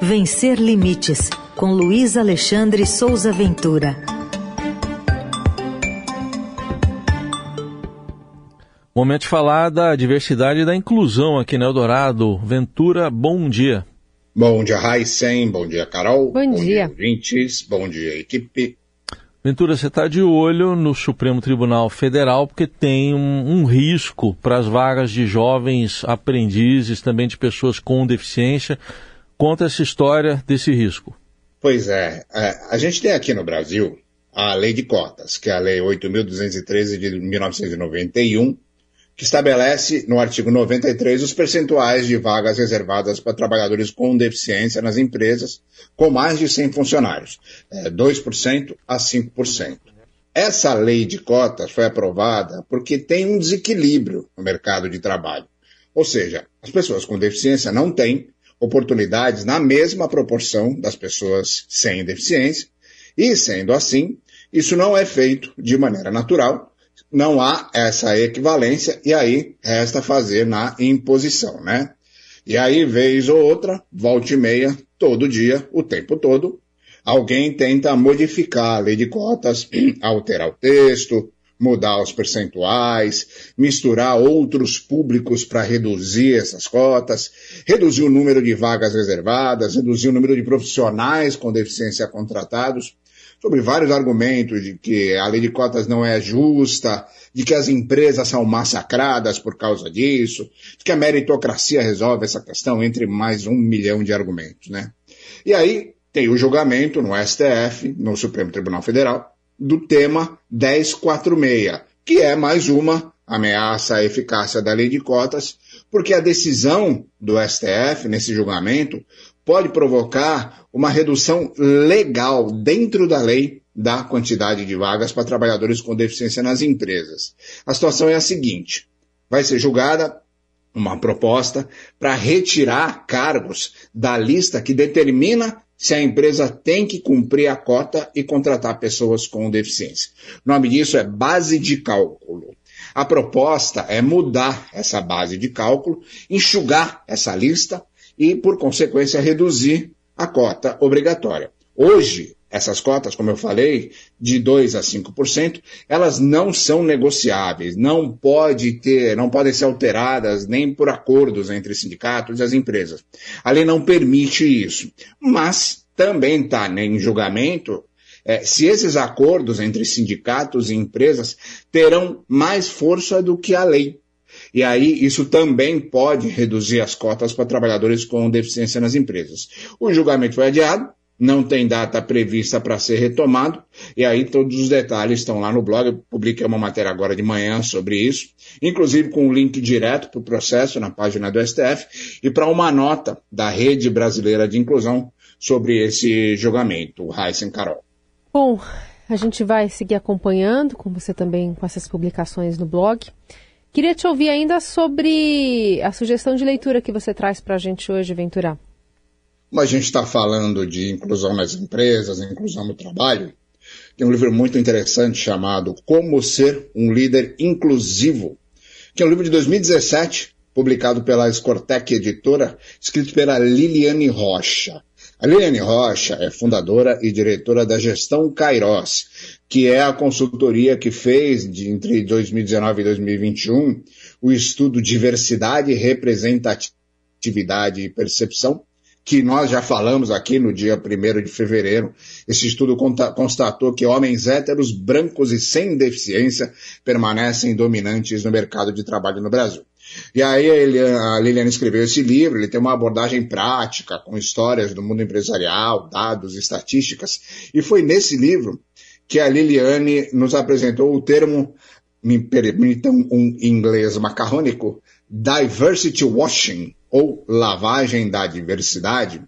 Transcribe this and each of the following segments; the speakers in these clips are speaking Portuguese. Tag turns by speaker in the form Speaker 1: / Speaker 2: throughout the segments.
Speaker 1: Vencer Limites, com Luiz Alexandre Souza Ventura.
Speaker 2: Momento de falar da diversidade e da inclusão aqui no Eldorado. Ventura, bom dia.
Speaker 3: Bom dia, Raíssen. Bom dia, Carol.
Speaker 4: Bom, bom dia.
Speaker 3: dia Bom dia, equipe.
Speaker 2: Ventura, você está de olho no Supremo Tribunal Federal porque tem um, um risco para as vagas de jovens aprendizes, também de pessoas com deficiência. Conta essa história desse risco.
Speaker 3: Pois é, é a gente tem aqui no Brasil a lei de cotas, que é a lei 8.213 de 1991, que estabelece no artigo 93 os percentuais de vagas reservadas para trabalhadores com deficiência nas empresas com mais de 100 funcionários, é, 2% a 5%. Essa lei de cotas foi aprovada porque tem um desequilíbrio no mercado de trabalho. Ou seja, as pessoas com deficiência não têm oportunidades na mesma proporção das pessoas sem deficiência, e sendo assim, isso não é feito de maneira natural, não há essa equivalência. E aí resta fazer na imposição, né? E aí, vez ou outra, volte e meia, todo dia, o tempo todo, alguém tenta modificar a lei de cotas, alterar o texto, mudar os percentuais, misturar outros públicos para reduzir essas cotas, reduzir o número de vagas reservadas, reduzir o número de profissionais com deficiência contratados sobre vários argumentos de que a lei de cotas não é justa, de que as empresas são massacradas por causa disso, de que a meritocracia resolve essa questão, entre mais um milhão de argumentos, né? E aí tem o julgamento no STF, no Supremo Tribunal Federal, do tema 1046, que é mais uma ameaça à eficácia da lei de cotas, porque a decisão do STF nesse julgamento pode provocar uma redução legal dentro da lei da quantidade de vagas para trabalhadores com deficiência nas empresas. A situação é a seguinte: vai ser julgada uma proposta para retirar cargos da lista que determina se a empresa tem que cumprir a cota e contratar pessoas com deficiência. O nome disso é base de cálculo. A proposta é mudar essa base de cálculo, enxugar essa lista e, por consequência, reduzir a cota obrigatória. Hoje, essas cotas, como eu falei, de 2 a 5%, elas não são negociáveis, não pode ter, não podem ser alteradas nem por acordos entre sindicatos e as empresas. A lei não permite isso. Mas também está em julgamento é, se esses acordos entre sindicatos e empresas terão mais força do que a lei. E aí, isso também pode reduzir as cotas para trabalhadores com deficiência nas empresas. O julgamento foi adiado, não tem data prevista para ser retomado, e aí todos os detalhes estão lá no blog. Eu publiquei uma matéria agora de manhã sobre isso, inclusive com um link direto para o processo na página do STF e para uma nota da Rede Brasileira de Inclusão sobre esse julgamento, o Heisen Carol.
Speaker 4: Bom, a gente vai seguir acompanhando, com você também, com essas publicações no blog. Queria te ouvir ainda sobre a sugestão de leitura que você traz para a gente hoje, Ventura.
Speaker 3: Como a gente está falando de inclusão nas empresas, inclusão no trabalho, tem um livro muito interessante chamado Como Ser um Líder Inclusivo, que é um livro de 2017, publicado pela Scortec Editora, escrito pela Liliane Rocha. A Liliane Rocha é fundadora e diretora da Gestão Kairos, que é a consultoria que fez de, entre 2019 e 2021 o estudo Diversidade, Representatividade e Percepção, que nós já falamos aqui no dia 1 de fevereiro. Esse estudo constatou que homens héteros, brancos e sem deficiência permanecem dominantes no mercado de trabalho no Brasil. E aí a Liliane escreveu esse livro, ele tem uma abordagem prática, com histórias do mundo empresarial, dados, estatísticas, e foi nesse livro que a Liliane nos apresentou o termo, me permitam um inglês macarrônico, diversity washing, ou lavagem da diversidade,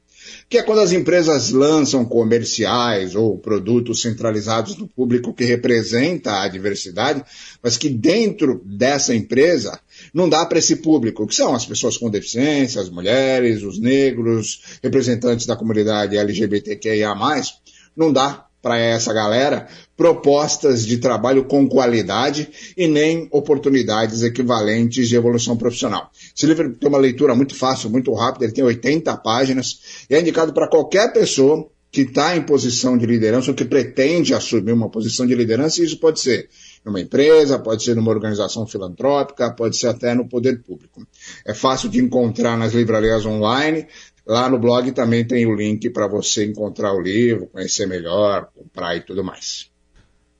Speaker 3: que é quando as empresas lançam comerciais ou produtos centralizados no público que representa a diversidade, mas que dentro dessa empresa não dá para esse público, que são as pessoas com deficiência, as mulheres, os negros, representantes da comunidade LGBTQIA+, não dá para essa galera propostas de trabalho com qualidade e nem oportunidades equivalentes de evolução profissional. Esse livro tem uma leitura muito fácil, muito rápida, ele tem 80 páginas e é indicado para qualquer pessoa que está em posição de liderança ou que pretende assumir uma posição de liderança, e isso pode ser numa empresa, pode ser numa organização filantrópica, pode ser até no poder público. É fácil de encontrar nas livrarias online. Lá no blog também tem o link para você encontrar o livro, conhecer melhor, comprar e tudo mais.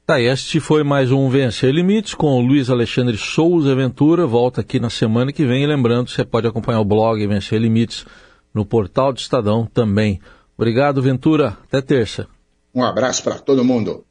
Speaker 2: Tá, este foi mais um Vencer Limites com o Luiz Alexandre Souza Ventura. Volta aqui na semana que vem. E lembrando, você pode acompanhar o blog Vencer Limites no portal do Estadão também. Obrigado, Ventura. Até terça.
Speaker 3: Um abraço para todo mundo.